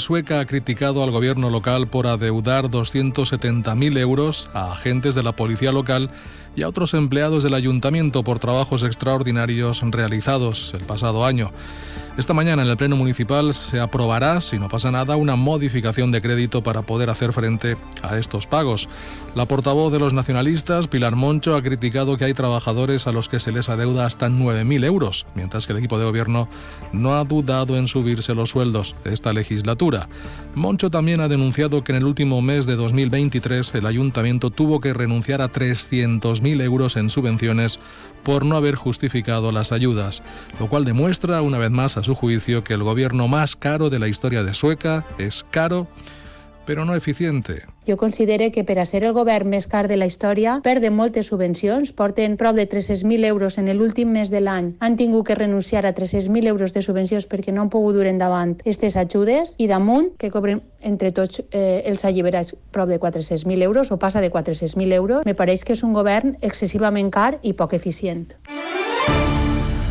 Sueca ha criticado al gobierno local por adeudar 270.000 euros a agentes de la policía local y a otros empleados del ayuntamiento por trabajos extraordinarios realizados el pasado año. Esta mañana en el Pleno Municipal se aprobará, si no pasa nada, una modificación de crédito para poder hacer frente a estos pagos. La portavoz de los nacionalistas, Pilar Moncho, ha criticado que hay trabajadores a los que se les adeuda hasta 9.000 euros, mientras que el equipo de gobierno no ha dudado en subirse los sueldos de esta legislatura. Moncho también ha denunciado que en el último mes de 2023 el ayuntamiento tuvo que renunciar a 300.000 euros en subvenciones por no haber justificado las ayudas, lo cual demuestra una vez más a su juicio que el gobierno más caro de la historia de Sueca es caro però no eficiente. Jo considero que per a ser el govern més car de la història perden moltes subvencions, porten prop de 300.000 euros en l'últim mes de l'any. Han tingut que renunciar a 300.000 euros de subvencions perquè no han pogut dur endavant aquestes ajudes i damunt que cobren entre tots eh, els alliberats prop de 400.000 euros o passa de 400.000 euros. Me pareix que és un govern excessivament car i poc eficient.